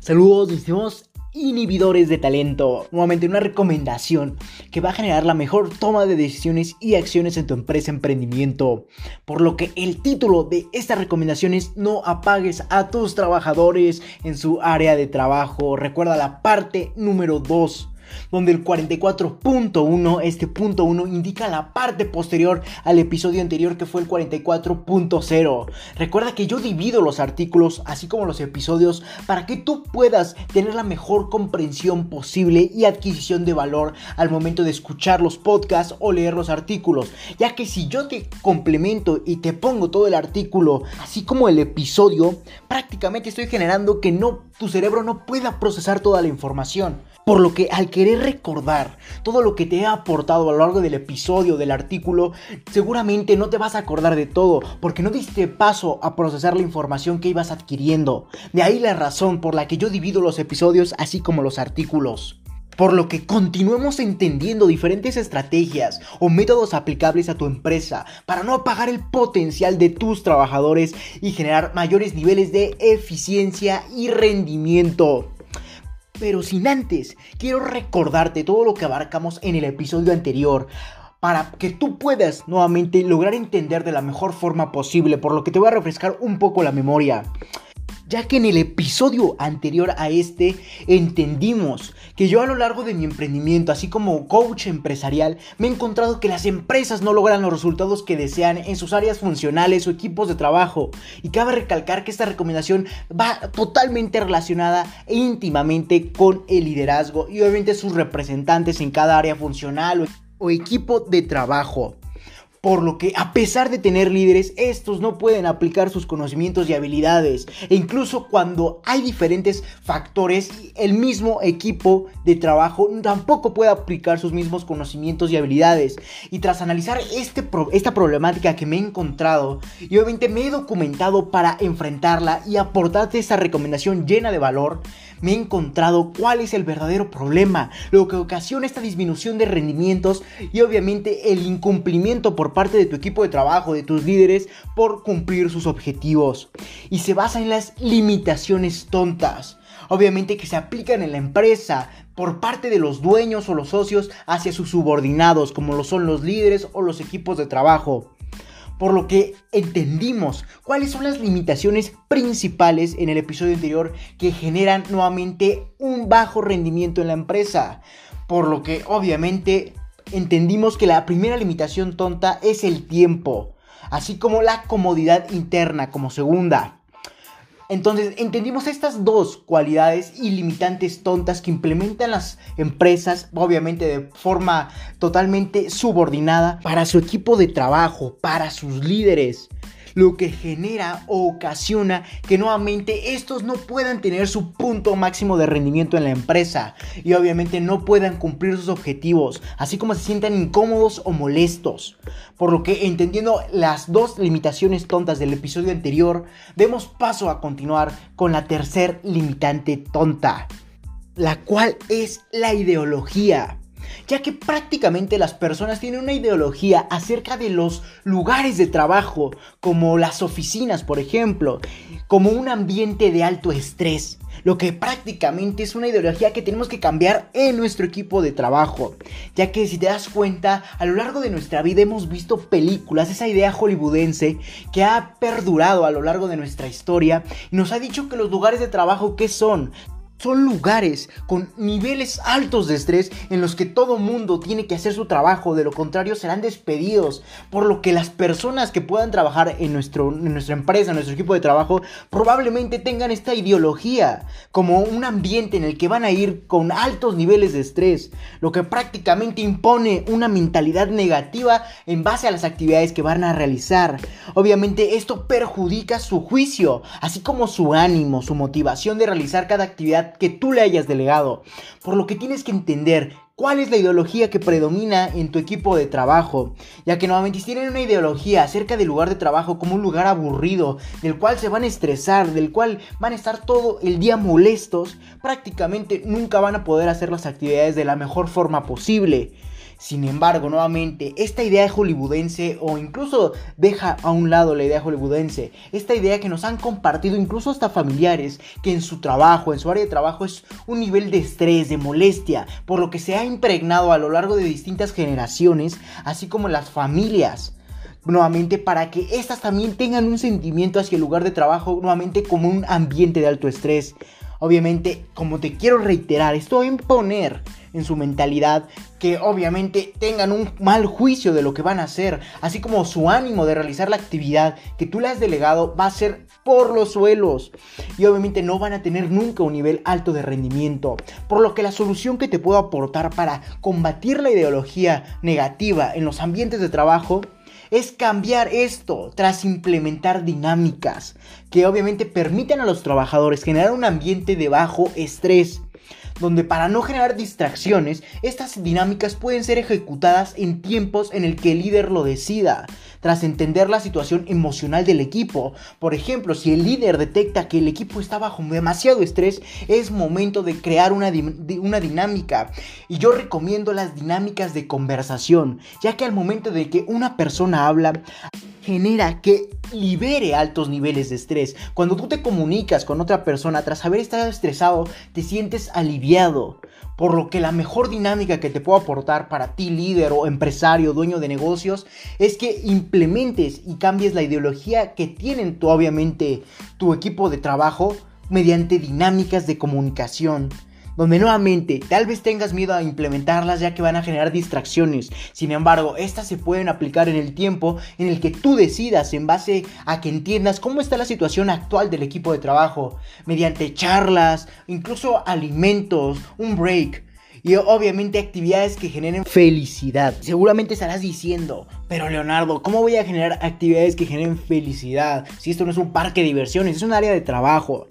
Saludos, mis inhibidores de talento. Nuevamente una recomendación que va a generar la mejor toma de decisiones y acciones en tu empresa emprendimiento. Por lo que el título de esta recomendación es no apagues a tus trabajadores en su área de trabajo. Recuerda la parte número 2 donde el 44.1, este punto 1, indica la parte posterior al episodio anterior que fue el 44.0. Recuerda que yo divido los artículos, así como los episodios, para que tú puedas tener la mejor comprensión posible y adquisición de valor al momento de escuchar los podcasts o leer los artículos, ya que si yo te complemento y te pongo todo el artículo, así como el episodio, prácticamente estoy generando que no tu cerebro no pueda procesar toda la información. Por lo que al querer recordar todo lo que te he aportado a lo largo del episodio, del artículo, seguramente no te vas a acordar de todo, porque no diste paso a procesar la información que ibas adquiriendo. De ahí la razón por la que yo divido los episodios así como los artículos. Por lo que continuemos entendiendo diferentes estrategias o métodos aplicables a tu empresa para no apagar el potencial de tus trabajadores y generar mayores niveles de eficiencia y rendimiento. Pero sin antes, quiero recordarte todo lo que abarcamos en el episodio anterior para que tú puedas nuevamente lograr entender de la mejor forma posible, por lo que te voy a refrescar un poco la memoria ya que en el episodio anterior a este entendimos que yo a lo largo de mi emprendimiento, así como coach empresarial, me he encontrado que las empresas no logran los resultados que desean en sus áreas funcionales o equipos de trabajo. Y cabe recalcar que esta recomendación va totalmente relacionada e íntimamente con el liderazgo y obviamente sus representantes en cada área funcional o equipo de trabajo por lo que a pesar de tener líderes, estos no pueden aplicar sus conocimientos y habilidades. E incluso cuando hay diferentes factores, el mismo equipo de trabajo tampoco puede aplicar sus mismos conocimientos y habilidades. Y tras analizar este esta problemática que me he encontrado, y obviamente me he documentado para enfrentarla y aportarte esta recomendación llena de valor, me he encontrado cuál es el verdadero problema, lo que ocasiona esta disminución de rendimientos y obviamente el incumplimiento por parte de tu equipo de trabajo, de tus líderes, por cumplir sus objetivos. Y se basa en las limitaciones tontas. Obviamente que se aplican en la empresa por parte de los dueños o los socios hacia sus subordinados, como lo son los líderes o los equipos de trabajo por lo que entendimos cuáles son las limitaciones principales en el episodio anterior que generan nuevamente un bajo rendimiento en la empresa. Por lo que obviamente entendimos que la primera limitación tonta es el tiempo, así como la comodidad interna como segunda. Entonces entendimos estas dos cualidades ilimitantes tontas que implementan las empresas, obviamente de forma totalmente subordinada, para su equipo de trabajo, para sus líderes lo que genera o ocasiona que nuevamente estos no puedan tener su punto máximo de rendimiento en la empresa y obviamente no puedan cumplir sus objetivos, así como se sientan incómodos o molestos. Por lo que entendiendo las dos limitaciones tontas del episodio anterior, demos paso a continuar con la tercer limitante tonta, la cual es la ideología ya que prácticamente las personas tienen una ideología acerca de los lugares de trabajo, como las oficinas, por ejemplo, como un ambiente de alto estrés, lo que prácticamente es una ideología que tenemos que cambiar en nuestro equipo de trabajo, ya que si te das cuenta, a lo largo de nuestra vida hemos visto películas, esa idea hollywoodense que ha perdurado a lo largo de nuestra historia y nos ha dicho que los lugares de trabajo, ¿qué son? Son lugares con niveles altos de estrés en los que todo mundo tiene que hacer su trabajo, de lo contrario serán despedidos, por lo que las personas que puedan trabajar en, nuestro, en nuestra empresa, en nuestro equipo de trabajo, probablemente tengan esta ideología como un ambiente en el que van a ir con altos niveles de estrés, lo que prácticamente impone una mentalidad negativa en base a las actividades que van a realizar. Obviamente esto perjudica su juicio, así como su ánimo, su motivación de realizar cada actividad que tú le hayas delegado. Por lo que tienes que entender cuál es la ideología que predomina en tu equipo de trabajo, ya que nuevamente tienen una ideología acerca del lugar de trabajo como un lugar aburrido, del cual se van a estresar, del cual van a estar todo el día molestos, prácticamente nunca van a poder hacer las actividades de la mejor forma posible Sin embargo, nuevamente, esta idea hollywoodense o incluso deja a un lado la idea hollywoodense, esta idea que nos han compartido incluso hasta familiares, que en su trabajo, en su área de trabajo es un nivel de estrés, de molestia, por lo que se ha impregnado a lo largo de distintas generaciones, así como las familias nuevamente para que éstas también tengan un sentimiento hacia el lugar de trabajo nuevamente como un ambiente de alto estrés. Obviamente, como te quiero reiterar, esto va a imponer en su mentalidad que obviamente tengan un mal juicio de lo que van a hacer, así como su ánimo de realizar la actividad que tú le has delegado va a ser por los suelos. Y obviamente no van a tener nunca un nivel alto de rendimiento, por lo que la solución que te puedo aportar para combatir la ideología negativa en los ambientes de trabajo es cambiar esto tras implementar dinámicas que obviamente permiten a los trabajadores generar un ambiente de bajo estrés donde para no generar distracciones, estas dinámicas pueden ser ejecutadas en tiempos en el que el líder lo decida, tras entender la situación emocional del equipo. Por ejemplo, si el líder detecta que el equipo está bajo demasiado estrés, es momento de crear una, una dinámica. Y yo recomiendo las dinámicas de conversación, ya que al momento de que una persona habla, genera que libere altos niveles de estrés. Cuando tú te comunicas con otra persona tras haber estado estresado, te sientes aliviado. Por lo que la mejor dinámica que te puedo aportar para ti, líder o empresario, dueño de negocios, es que implementes y cambies la ideología que tienen tu, obviamente tu equipo de trabajo mediante dinámicas de comunicación donde nuevamente tal vez tengas miedo a implementarlas ya que van a generar distracciones. Sin embargo, estas se pueden aplicar en el tiempo en el que tú decidas en base a que entiendas cómo está la situación actual del equipo de trabajo, mediante charlas, incluso alimentos, un break. Y obviamente actividades que generen felicidad. Seguramente estarás diciendo, pero Leonardo, ¿cómo voy a generar actividades que generen felicidad? Si esto no es un parque de diversiones, es un área de trabajo.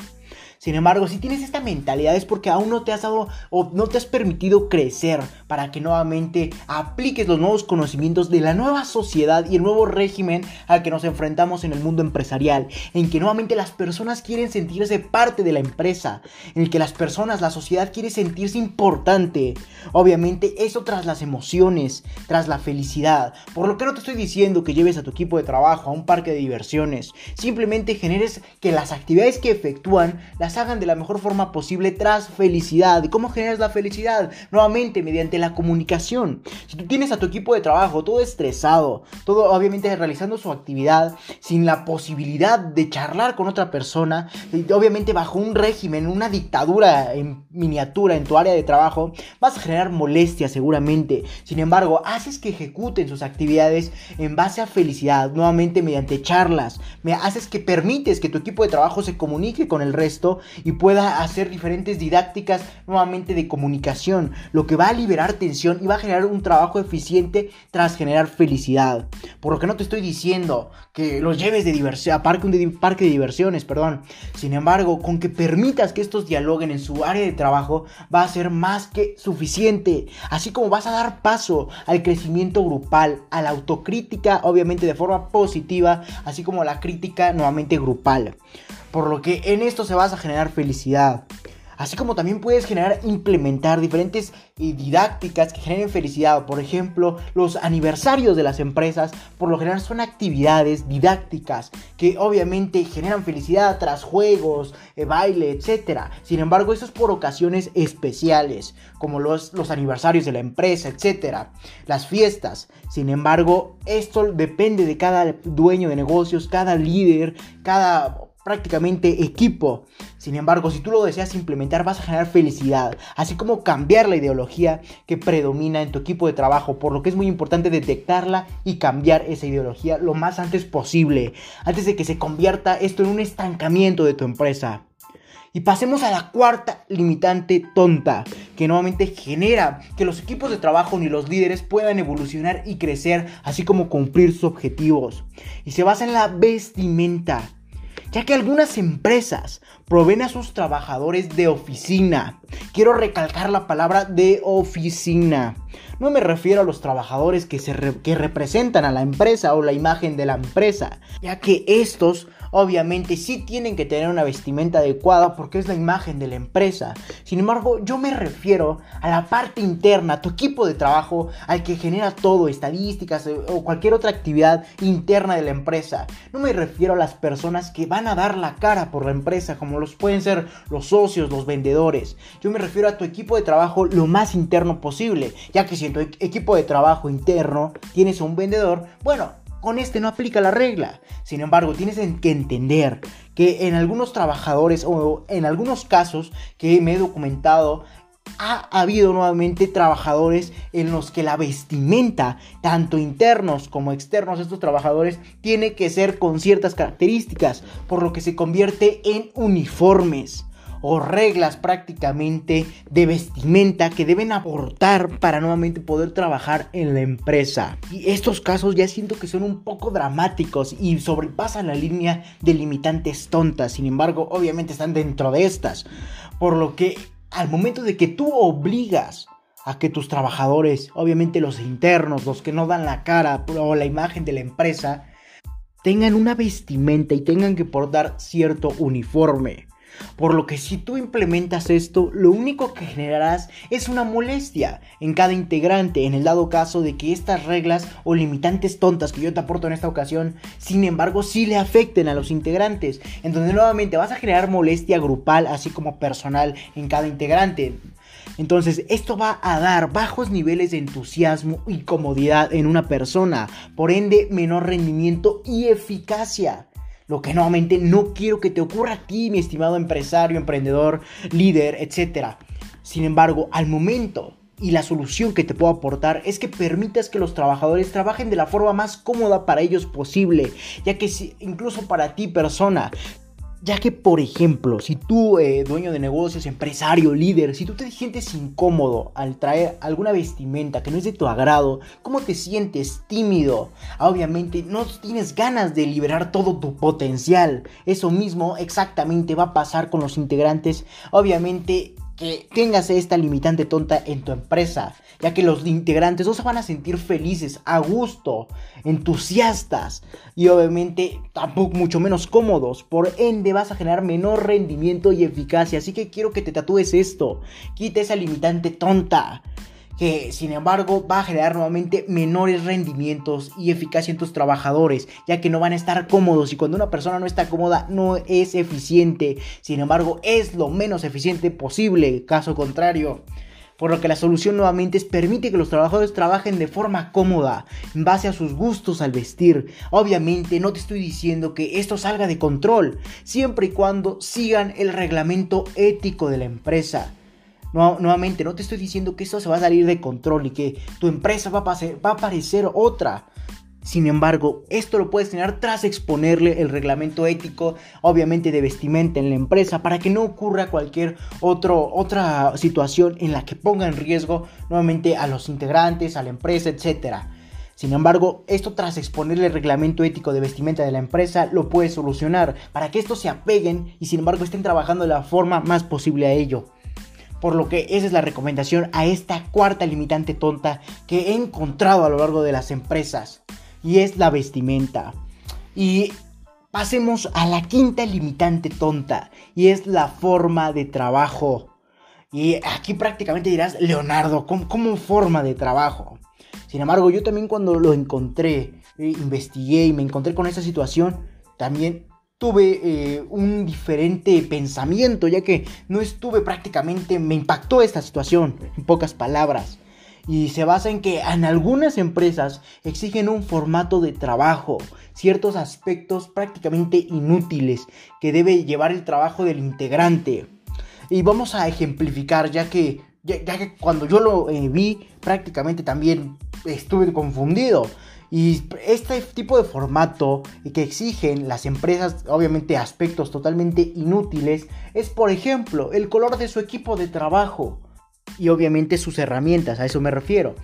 Sin embargo, si tienes esta mentalidad es porque aún no te has dado o no te has permitido crecer para que nuevamente apliques los nuevos conocimientos de la nueva sociedad y el nuevo régimen al que nos enfrentamos en el mundo empresarial, en que nuevamente las personas quieren sentirse parte de la empresa, en el que las personas, la sociedad quiere sentirse importante. Obviamente eso tras las emociones, tras la felicidad. Por lo que no te estoy diciendo que lleves a tu equipo de trabajo a un parque de diversiones, simplemente generes que las actividades que efectúan las hagan de la mejor forma posible tras felicidad. ¿Y cómo generas la felicidad? Nuevamente, mediante la comunicación. Si tú tienes a tu equipo de trabajo todo estresado, todo obviamente realizando su actividad, sin la posibilidad de charlar con otra persona, obviamente bajo un régimen, una dictadura en miniatura en tu área de trabajo, vas a generar molestia seguramente. Sin embargo, haces que ejecuten sus actividades en base a felicidad, nuevamente mediante charlas. Me haces que permites que tu equipo de trabajo se comunique con el resto y pueda hacer diferentes didácticas nuevamente de comunicación, lo que va a liberar tensión y va a generar un trabajo eficiente tras generar felicidad. Por lo que no te estoy diciendo que los lleves de diversión, a parque, de, parque de diversiones, perdón. Sin embargo, con que permitas que estos dialoguen en su área de trabajo, va a ser más que suficiente. Así como vas a dar paso al crecimiento grupal, a la autocrítica, obviamente de forma positiva, así como la crítica nuevamente grupal por lo que en esto se vas a generar felicidad. Así como también puedes generar, implementar diferentes eh, didácticas que generen felicidad. Por ejemplo, los aniversarios de las empresas, por lo general son actividades didácticas que obviamente generan felicidad tras juegos, eh, baile, etc. Sin embargo, eso es por ocasiones especiales, como los, los aniversarios de la empresa, etc. Las fiestas. Sin embargo, esto depende de cada dueño de negocios, cada líder, cada prácticamente equipo. Sin embargo, si tú lo deseas implementar, vas a generar felicidad, así como cambiar la ideología que predomina en tu equipo de trabajo, por lo que es muy importante detectarla y cambiar esa ideología lo más antes posible, antes de que se convierta esto en un estancamiento de tu empresa. Y pasemos a la cuarta limitante tonta, que nuevamente genera que los equipos de trabajo ni los líderes puedan evolucionar y crecer, así como cumplir sus objetivos. Y se basa en la vestimenta ya que algunas empresas proveen a sus trabajadores de oficina. Quiero recalcar la palabra de oficina. No me refiero a los trabajadores que, se que representan a la empresa o la imagen de la empresa, ya que estos obviamente sí tienen que tener una vestimenta adecuada porque es la imagen de la empresa. Sin embargo, yo me refiero a la parte interna, tu equipo de trabajo, al que genera todo, estadísticas eh, o cualquier otra actividad interna de la empresa. No me refiero a las personas que van a dar la cara por la empresa, como los pueden ser los socios, los vendedores. Yo me refiero a tu equipo de trabajo lo más interno posible, ya que si en tu equipo de trabajo interno tienes un vendedor, bueno, con este no aplica la regla. Sin embargo, tienes que entender que en algunos trabajadores o en algunos casos que me he documentado, ha habido nuevamente trabajadores en los que la vestimenta, tanto internos como externos estos trabajadores, tiene que ser con ciertas características, por lo que se convierte en uniformes o reglas prácticamente de vestimenta que deben aportar para nuevamente poder trabajar en la empresa. Y estos casos ya siento que son un poco dramáticos y sobrepasan la línea de limitantes tontas. Sin embargo, obviamente están dentro de estas. Por lo que al momento de que tú obligas a que tus trabajadores, obviamente los internos, los que no dan la cara o la imagen de la empresa, tengan una vestimenta y tengan que portar cierto uniforme. Por lo que si tú implementas esto, lo único que generarás es una molestia en cada integrante en el dado caso de que estas reglas o limitantes tontas que yo te aporto en esta ocasión, sin embargo, sí le afecten a los integrantes, en donde nuevamente vas a generar molestia grupal así como personal en cada integrante. Entonces, esto va a dar bajos niveles de entusiasmo y comodidad en una persona, por ende, menor rendimiento y eficacia. Lo que nuevamente no quiero que te ocurra a ti, mi estimado empresario, emprendedor, líder, etc. Sin embargo, al momento y la solución que te puedo aportar es que permitas que los trabajadores trabajen de la forma más cómoda para ellos posible, ya que si, incluso para ti persona ya que, por ejemplo, si tú, eh, dueño de negocios, empresario, líder, si tú te sientes incómodo al traer alguna vestimenta que no es de tu agrado, ¿cómo te sientes tímido? Obviamente no tienes ganas de liberar todo tu potencial. Eso mismo exactamente va a pasar con los integrantes. Obviamente que tengas esta limitante tonta en tu empresa, ya que los integrantes no se van a sentir felices, a gusto, entusiastas y obviamente tampoco mucho menos cómodos. Por ende vas a generar menor rendimiento y eficacia. Así que quiero que te tatúes esto. Quita esa limitante tonta que sin embargo va a generar nuevamente menores rendimientos y eficacia en tus trabajadores, ya que no van a estar cómodos y cuando una persona no está cómoda no es eficiente, sin embargo es lo menos eficiente posible, caso contrario. Por lo que la solución nuevamente es permite que los trabajadores trabajen de forma cómoda, en base a sus gustos al vestir. Obviamente no te estoy diciendo que esto salga de control, siempre y cuando sigan el reglamento ético de la empresa nuevamente, no te estoy diciendo que esto se va a salir de control y que tu empresa va a, a parecer otra. Sin embargo, esto lo puedes tener tras exponerle el reglamento ético, obviamente de vestimenta en la empresa, para que no ocurra cualquier otro, otra situación en la que ponga en riesgo nuevamente a los integrantes, a la empresa, etc. Sin embargo, esto tras exponerle el reglamento ético de vestimenta de la empresa lo puedes solucionar para que estos se apeguen y sin embargo estén trabajando de la forma más posible a ello. Por lo que esa es la recomendación a esta cuarta limitante tonta que he encontrado a lo largo de las empresas. Y es la vestimenta. Y pasemos a la quinta limitante tonta. Y es la forma de trabajo. Y aquí prácticamente dirás, Leonardo, ¿cómo, forma de trabajo? Sin embargo, yo también cuando lo encontré, eh, investigué y me encontré con esa situación, también tuve eh, un diferente pensamiento, ya que no estuve prácticamente, me impactó esta situación, en pocas palabras. Y se basa en que en algunas empresas exigen un formato de trabajo, ciertos aspectos prácticamente inútiles que debe llevar el trabajo del integrante. Y vamos a ejemplificar, ya que, ya, que cuando yo lo eh, vi prácticamente también estuve confundido. Y este tipo de formato que exigen las empresas, obviamente aspectos totalmente inútiles, es por ejemplo el color de su equipo de trabajo y obviamente sus herramientas, a eso me refiero.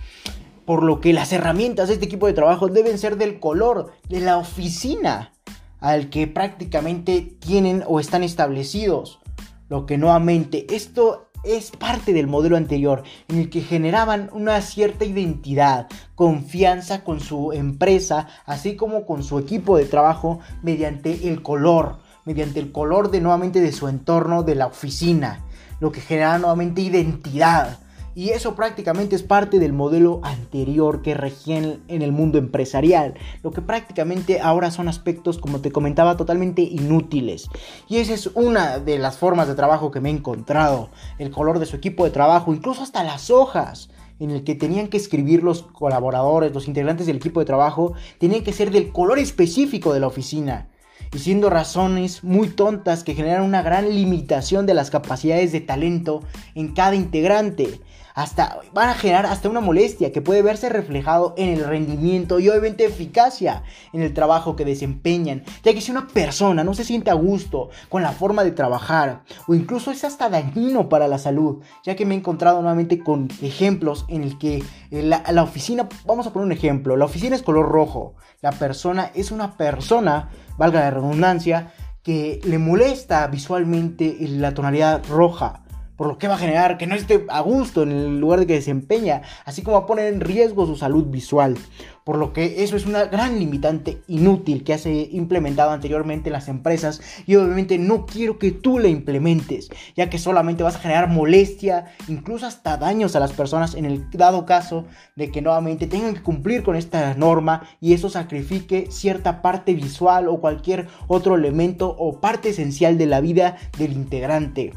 Por lo que las herramientas de este equipo de trabajo deben ser del color de la oficina al que prácticamente tienen o están establecidos. Lo que nuevamente esto es parte del modelo anterior, en el que generaban una cierta identidad, confianza con su empresa, así como con su equipo de trabajo mediante el color, mediante el color de nuevamente de su entorno, de la oficina, lo que genera nuevamente identidad. Y eso prácticamente es parte del modelo anterior que regía en, el mundo empresarial. Lo que prácticamente ahora son aspectos, como te comentaba, totalmente inútiles. Y esa es una de las formas de trabajo que me he encontrado. El color de su equipo de trabajo, incluso hasta las hojas en el que tenían que escribir los colaboradores, los integrantes del equipo de trabajo, tenían que ser del color específico de la oficina y siendo razones muy tontas que generan una gran limitación de las capacidades de talento en cada integrante hasta van a generar hasta una molestia que puede verse reflejado en el rendimiento y obviamente eficacia en el trabajo que desempeñan, ya que si una persona no se siente a gusto con la forma de trabajar o incluso es hasta dañino para la salud, ya que me he encontrado nuevamente con ejemplos en el que eh, la, la oficina, vamos a poner un ejemplo, la oficina es color rojo, la persona es una persona, valga la redundancia, que le molesta visualmente la tonalidad roja por lo que va a generar que no esté a gusto en el lugar de que desempeña, así como a poner en riesgo su salud visual, por lo que eso es una gran limitante inútil que ha implementado anteriormente las empresas y obviamente no quiero que tú la implementes, ya que solamente vas a generar molestia, incluso hasta daños a las personas en el dado caso de que nuevamente tengan que cumplir con esta norma y eso sacrifique cierta parte visual o cualquier otro elemento o parte esencial de la vida del integrante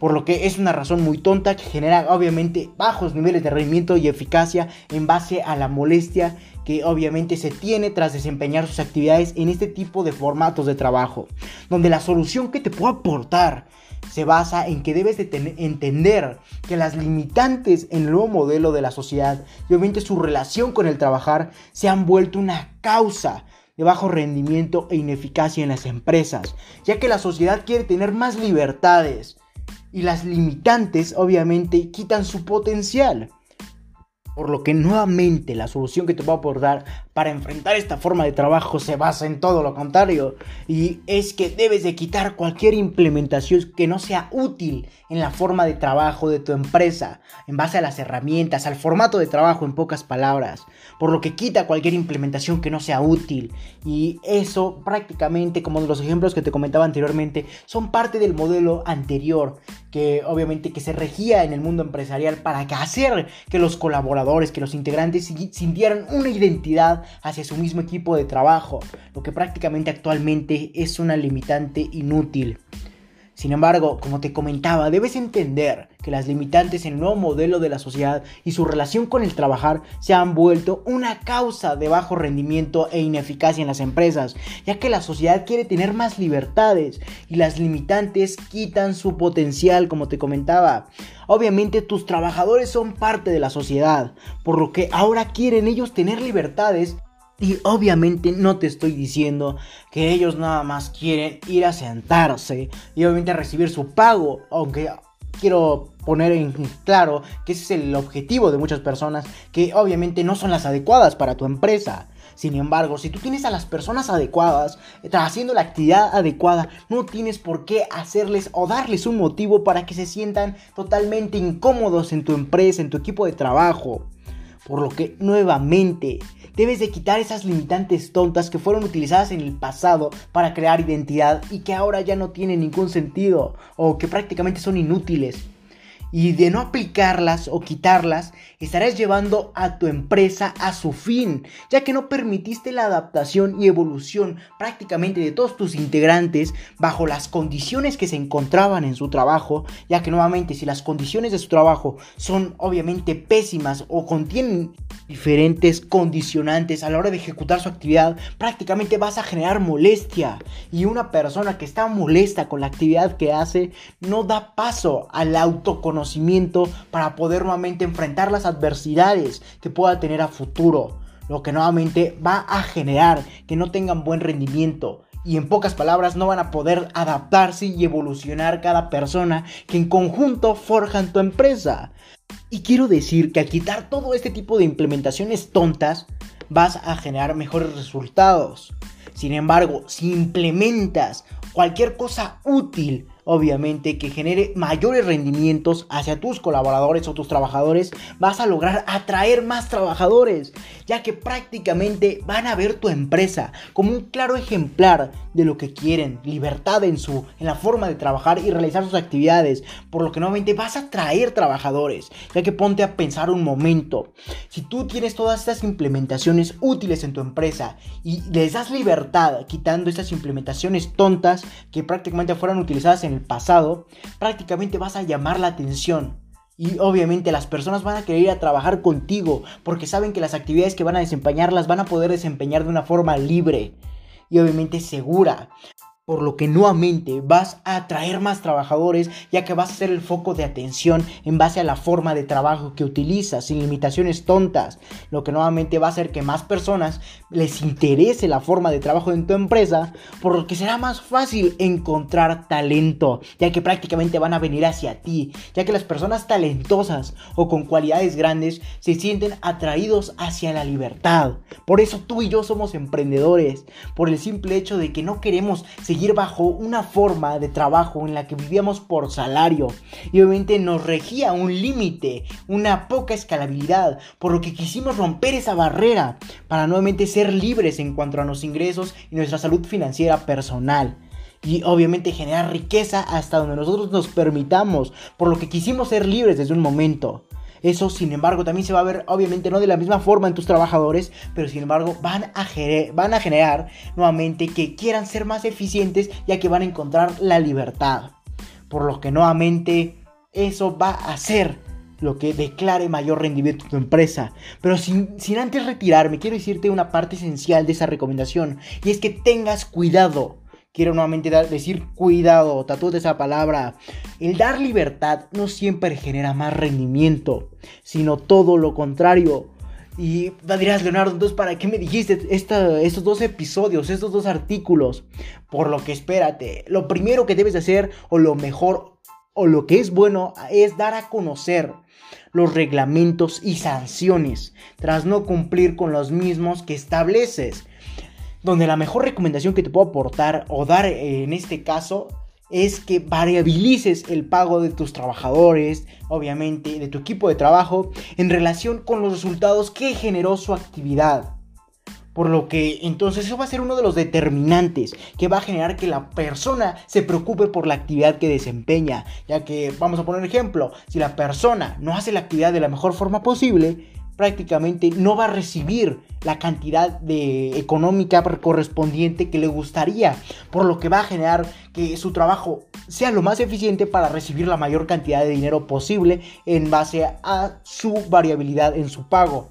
por lo que es una razón muy tonta que genera obviamente bajos niveles de rendimiento y eficacia en base a la molestia que obviamente se tiene tras desempeñar sus actividades en este tipo de formatos de trabajo, donde la solución que te puedo aportar se basa en que debes de entender que las limitantes en el nuevo modelo de la sociedad y obviamente su relación con el trabajar se han vuelto una causa de bajo rendimiento e ineficacia en las empresas, ya que la sociedad quiere tener más libertades, y las limitantes obviamente quitan su potencial. Por lo que nuevamente la solución que te a aportar para enfrentar esta forma de trabajo se basa en todo lo contrario. Y es que debes de quitar cualquier implementación que no sea útil en la forma de trabajo de tu empresa. En base a las herramientas, al formato de trabajo en pocas palabras. Por lo que quita cualquier implementación que no sea útil. Y eso prácticamente como los ejemplos que te comentaba anteriormente son parte del modelo anterior. Que obviamente que se regía en el mundo empresarial para hacer que los colaboradores que los integrantes sintieran una identidad hacia su mismo equipo de trabajo, lo que prácticamente actualmente es una limitante inútil. Sin embargo, como te comentaba, debes entender que las limitantes en el nuevo modelo de la sociedad y su relación con el trabajar se han vuelto una causa de bajo rendimiento e ineficacia en las empresas, ya que la sociedad quiere tener más libertades y las limitantes quitan su potencial, como te comentaba. Obviamente tus trabajadores son parte de la sociedad, por lo que ahora quieren ellos tener libertades y obviamente no te estoy diciendo que ellos nada más quieren ir a sentarse y obviamente recibir su pago, aunque quiero poner en claro que ese es el objetivo de muchas personas que obviamente no son las adecuadas para tu empresa. Sin embargo, si tú tienes a las personas adecuadas, haciendo la actividad adecuada, no tienes por qué hacerles o darles un motivo para que se sientan totalmente incómodos en tu empresa, en tu equipo de trabajo. Por lo que nuevamente debes de quitar esas limitantes tontas que fueron utilizadas en el pasado para crear identidad y que ahora ya no tienen ningún sentido o que prácticamente son inútiles y de no aplicarlas o quitarlas, estarás llevando a tu empresa a su fin, ya que no permitiste la adaptación y evolución prácticamente de todos tus integrantes bajo las condiciones que se encontraban en su trabajo, ya que nuevamente si las condiciones de su trabajo son obviamente pésimas o contienen diferentes condicionantes a la hora de ejecutar su actividad, prácticamente vas a generar molestia. Y una persona que está molesta con la actividad que hace no da paso al autoconocimiento para poder nuevamente enfrentar las adversidades que pueda tener a futuro. Lo que nuevamente va a generar que no tengan buen rendimiento. Y en pocas palabras no van a poder adaptarse y evolucionar cada persona que en conjunto forjan tu empresa. Y quiero decir que al quitar todo este tipo de implementaciones tontas, vas a generar mejores resultados. Sin embargo, si implementas cualquier cosa útil obviamente que genere mayores rendimientos hacia tus colaboradores o tus trabajadores, vas a lograr atraer más trabajadores, ya que prácticamente van a ver tu empresa como un claro ejemplar de lo que quieren, libertad en su en la forma de trabajar y realizar sus actividades, por lo que nuevamente vas a atraer trabajadores, ya que ponte a pensar un momento, si tú tienes todas estas implementaciones útiles en tu empresa y les das libertad quitando estas implementaciones tontas que prácticamente fueran utilizadas en el pasado, prácticamente vas a llamar la atención. Y obviamente las personas van a querer ir a trabajar contigo porque saben que las actividades que van a desempeñar las van a poder desempeñar de una forma libre y obviamente segura por lo que nuevamente vas a atraer más trabajadores ya que vas a ser el foco de atención en base a la forma de trabajo que utilizas sin limitaciones tontas, lo que nuevamente va a hacer que más personas les interese la forma de trabajo en tu empresa, por lo que será más fácil encontrar talento, ya que prácticamente van a venir hacia ti, ya que las personas talentosas o con cualidades grandes se sienten atraídos hacia la libertad. Por eso tú y yo somos emprendedores, por el simple hecho de que no queremos seguir bajo una forma de trabajo en la que vivíamos por salario y obviamente nos regía un límite, una poca escalabilidad, por lo que quisimos romper esa barrera para nuevamente ser libres en cuanto a los ingresos y nuestra salud financiera personal y obviamente generar riqueza hasta donde nosotros nos permitamos, por lo que quisimos ser libres desde un momento. Eso, sin embargo, también se va a ver, obviamente, no de la misma forma en tus trabajadores, pero sin embargo, van a, van a generar nuevamente que quieran ser más eficientes, ya que van a encontrar la libertad. Por lo que nuevamente, eso va a ser lo que declare mayor rendimiento en tu empresa. Pero sin, sin antes retirarme, quiero decirte una parte esencial de esa recomendación, y es que tengas cuidado quiero nuevamente decir cuidado, tatúate esa palabra. El dar libertad no siempre genera más rendimiento, sino todo lo contrario. Y dirás, Leonardo, entonces, ¿para qué me dijiste estos dos episodios, estos dos artículos? Por lo que espérate, lo primero que debes hacer, o lo mejor, o lo que es bueno, es dar a conocer los reglamentos y sanciones tras no cumplir con los mismos que estableces donde la mejor recomendación que te puedo aportar o dar eh, en este caso es que variabilices el pago de tus trabajadores, obviamente de tu equipo de trabajo, en relación con los resultados que generó su actividad. Por lo que entonces eso va a ser uno de los determinantes que va a generar que la persona se preocupe por la actividad que desempeña. Ya que, vamos a poner ejemplo, si la persona no hace la actividad de la mejor forma posible, prácticamente no va a recibir la cantidad de económica correspondiente que le gustaría, por lo que va a generar que su trabajo sea lo más eficiente para recibir la mayor cantidad de dinero posible en base a su variabilidad en su pago.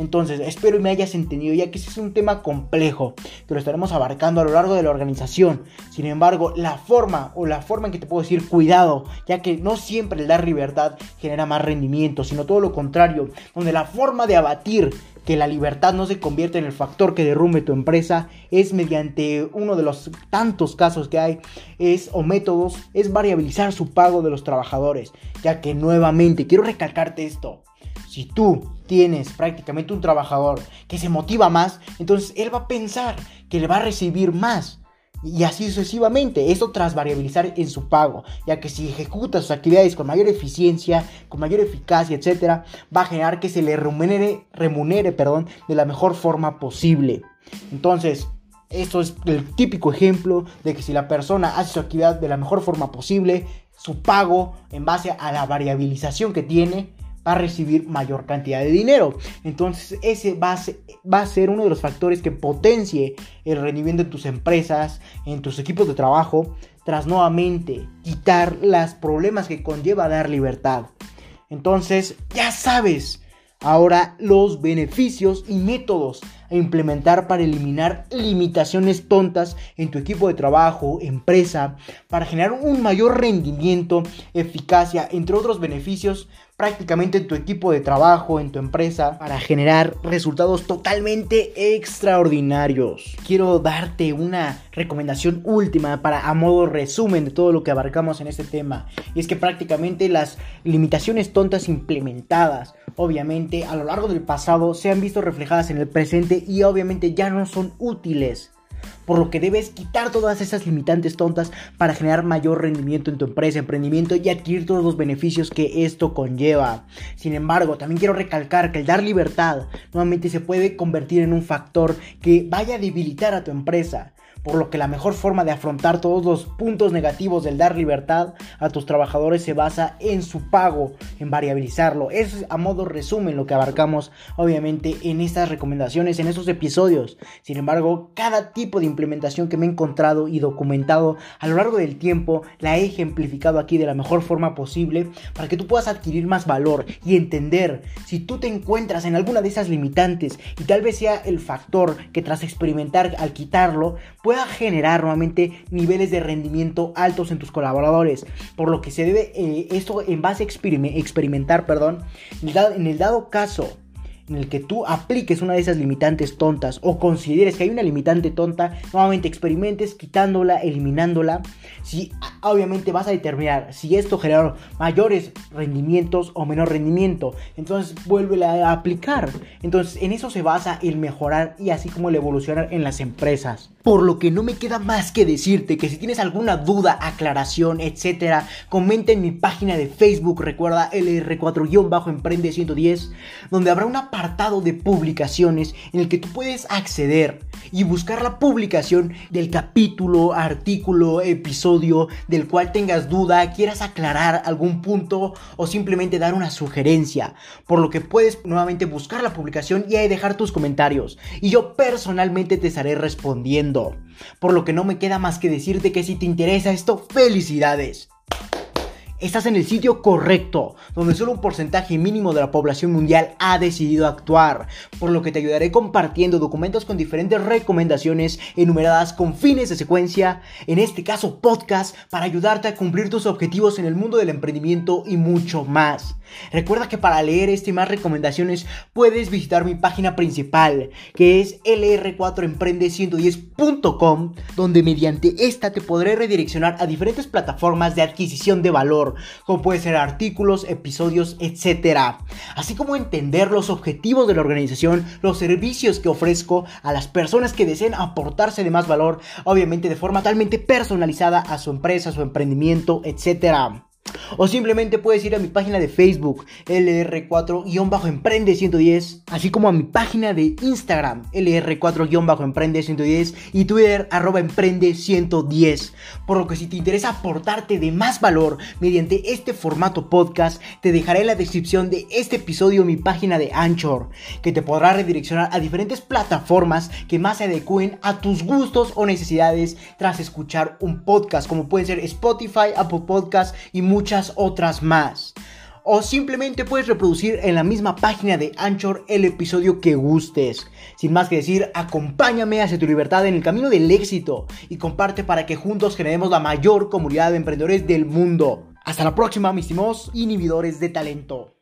Entonces, espero y me hayas entendido, ya que ese es un tema complejo que lo estaremos abarcando a lo largo de la organización. Sin embargo, la forma o la forma en que te puedo decir cuidado, ya que no siempre el dar libertad genera más rendimiento, sino todo lo contrario, donde la forma de abatir que la libertad no se convierta en el factor que derrumbe tu empresa es mediante uno de los tantos casos que hay es o métodos es variabilizar su pago de los trabajadores ya que nuevamente quiero recalcarte esto si tú tienes prácticamente un trabajador que se motiva más, entonces él va a pensar que le va a recibir más. Y así sucesivamente, esto tras variabilizar en su pago, ya que si ejecuta sus actividades con mayor eficiencia, con mayor eficacia, etc., va a generar que se le remunere, remunere perdón, de la mejor forma posible. Entonces, esto es el típico ejemplo de que si la persona hace su actividad de la mejor forma posible, su pago en base a la variabilización que tiene va a recibir mayor cantidad de dinero. Entonces ese va a, ser, va a ser uno de los factores que potencie el rendimiento de tus empresas, en tus equipos de trabajo, tras nuevamente quitar los problemas que conlleva dar libertad. Entonces ya sabes ahora los beneficios y métodos a implementar para eliminar limitaciones tontas en tu equipo de trabajo, empresa, para generar un mayor rendimiento, eficacia, entre otros beneficios prácticamente en tu equipo de trabajo, en tu empresa, para generar resultados totalmente extraordinarios. Quiero darte una recomendación última para a modo resumen de todo lo que abarcamos en este tema. Y es que prácticamente las limitaciones tontas implementadas, obviamente, a lo largo del pasado se han visto reflejadas en el presente y obviamente ya no son útiles por lo que debes quitar todas esas limitantes tontas para generar mayor rendimiento en tu empresa, emprendimiento y adquirir todos los beneficios que esto conlleva. Sin embargo, también quiero recalcar que el dar libertad nuevamente se puede convertir en un factor que vaya a debilitar a tu empresa por lo que la mejor forma de afrontar todos los puntos negativos del dar libertad a tus trabajadores se basa en su pago, en variabilizarlo. Eso es a modo resumen lo que abarcamos obviamente en estas recomendaciones, en estos episodios. Sin embargo, cada tipo de implementación que me he encontrado y documentado a lo largo del tiempo la he ejemplificado aquí de la mejor forma posible para que tú puedas adquirir más valor y entender si tú te encuentras en alguna de esas limitantes y tal vez sea el factor que tras experimentar al quitarlo, pueda generar nuevamente niveles de rendimiento altos en tus colaboradores. Por lo que se debe eh, esto en base a experimentar, perdón, en el dado caso en el que tú apliques una de esas limitantes tontas o consideres que hay una limitante tonta, nuevamente experimentes quitándola, eliminándola. Si obviamente vas a determinar si esto genera mayores rendimientos o menor rendimiento, entonces vuelve a aplicar. Entonces en eso se basa el mejorar y así como el evolucionar en las empresas. Por lo que no me queda más que decirte que si tienes alguna duda, aclaración, etcétera, comenta en mi página de Facebook, recuerda LR4-Emprende 110, donde habrá una apartado de publicaciones en el que tú puedes acceder y buscar la publicación del capítulo, artículo, episodio del cual tengas duda, quieras aclarar algún punto o simplemente dar una sugerencia. Por lo que puedes nuevamente buscar la publicación y ahí dejar tus comentarios. Y yo personalmente te estaré respondiendo. Por lo que no me queda más que decirte que si te interesa esto, felicidades estás en el sitio correcto, donde solo un porcentaje mínimo de la población mundial ha decidido actuar, por lo que te ayudaré compartiendo documentos con diferentes recomendaciones enumeradas con fines de secuencia, en este caso podcast, para ayudarte a cumplir tus objetivos en el mundo del emprendimiento y mucho más. Recuerda que para leer este más recomendaciones puedes visitar mi página principal, que es lr4emprende110.com, donde mediante esta te podré redireccionar a diferentes plataformas de adquisición de valor, como puede ser artículos, episodios, etc. Así como entender los objetivos de la organización, los servicios que ofrezco a las personas que deseen aportarse de más valor, obviamente de forma totalmente personalizada a su empresa, a su emprendimiento, etc. O simplemente puedes ir a mi página de Facebook, LR4-Emprende110, así como a mi página de Instagram, LR4-Emprende110 y Twitter, arroba Emprende110. Por lo que si te interesa aportarte de más valor mediante este formato podcast, te dejaré en la descripción de este episodio mi página de Anchor, que te podrá redireccionar a diferentes plataformas que más se adecúen a tus gustos o necesidades tras escuchar un podcast, como pueden ser Spotify, Apple Podcast y otras más. O simplemente puedes reproducir en la misma página de Anchor el episodio que gustes. Sin más que decir, acompáñame hacia tu libertad en el camino del éxito y comparte para que juntos generemos la mayor comunidad de emprendedores del mundo. Hasta la próxima, mis inhibidores de talento.